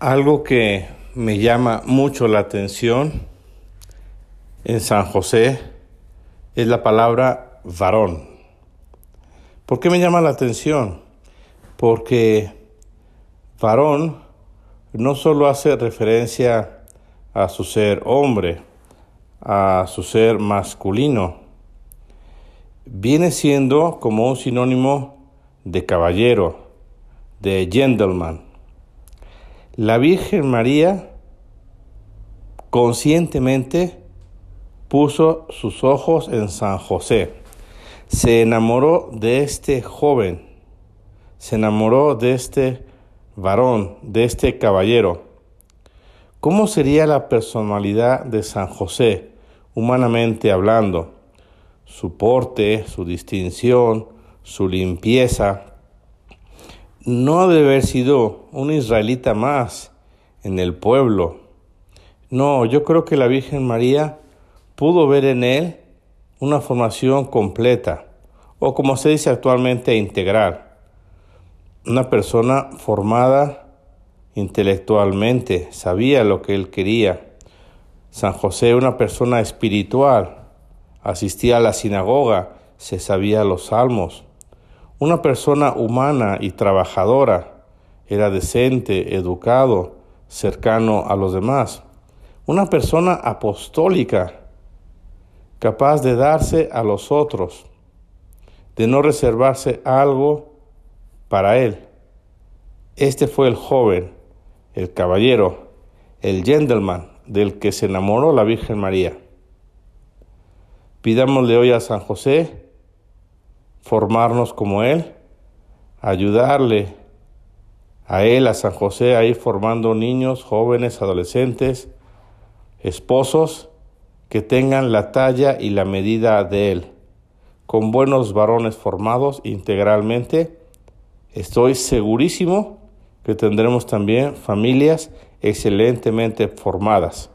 Algo que me llama mucho la atención en San José es la palabra varón. ¿Por qué me llama la atención? Porque varón no solo hace referencia a su ser hombre, a su ser masculino, viene siendo como un sinónimo de caballero, de gentleman. La Virgen María conscientemente puso sus ojos en San José. Se enamoró de este joven, se enamoró de este varón, de este caballero. ¿Cómo sería la personalidad de San José, humanamente hablando? Su porte, su distinción, su limpieza, no debe haber sido un israelita más en el pueblo. No, yo creo que la Virgen María pudo ver en él una formación completa, o como se dice actualmente, integral. Una persona formada intelectualmente, sabía lo que él quería. San José, una persona espiritual, asistía a la sinagoga, se sabía los salmos una persona humana y trabajadora, era decente, educado, cercano a los demás. Una persona apostólica, capaz de darse a los otros, de no reservarse algo para él. Este fue el joven, el caballero, el gentleman del que se enamoró la Virgen María. Pidámosle hoy a San José formarnos como Él, ayudarle a Él, a San José, a ir formando niños, jóvenes, adolescentes, esposos que tengan la talla y la medida de Él. Con buenos varones formados integralmente, estoy segurísimo que tendremos también familias excelentemente formadas.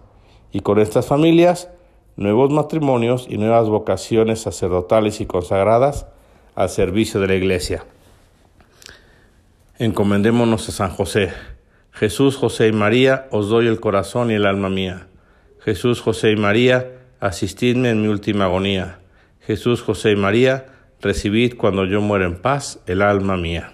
Y con estas familias, nuevos matrimonios y nuevas vocaciones sacerdotales y consagradas al servicio de la iglesia. Encomendémonos a San José. Jesús, José y María, os doy el corazón y el alma mía. Jesús, José y María, asistidme en mi última agonía. Jesús, José y María, recibid cuando yo muera en paz el alma mía.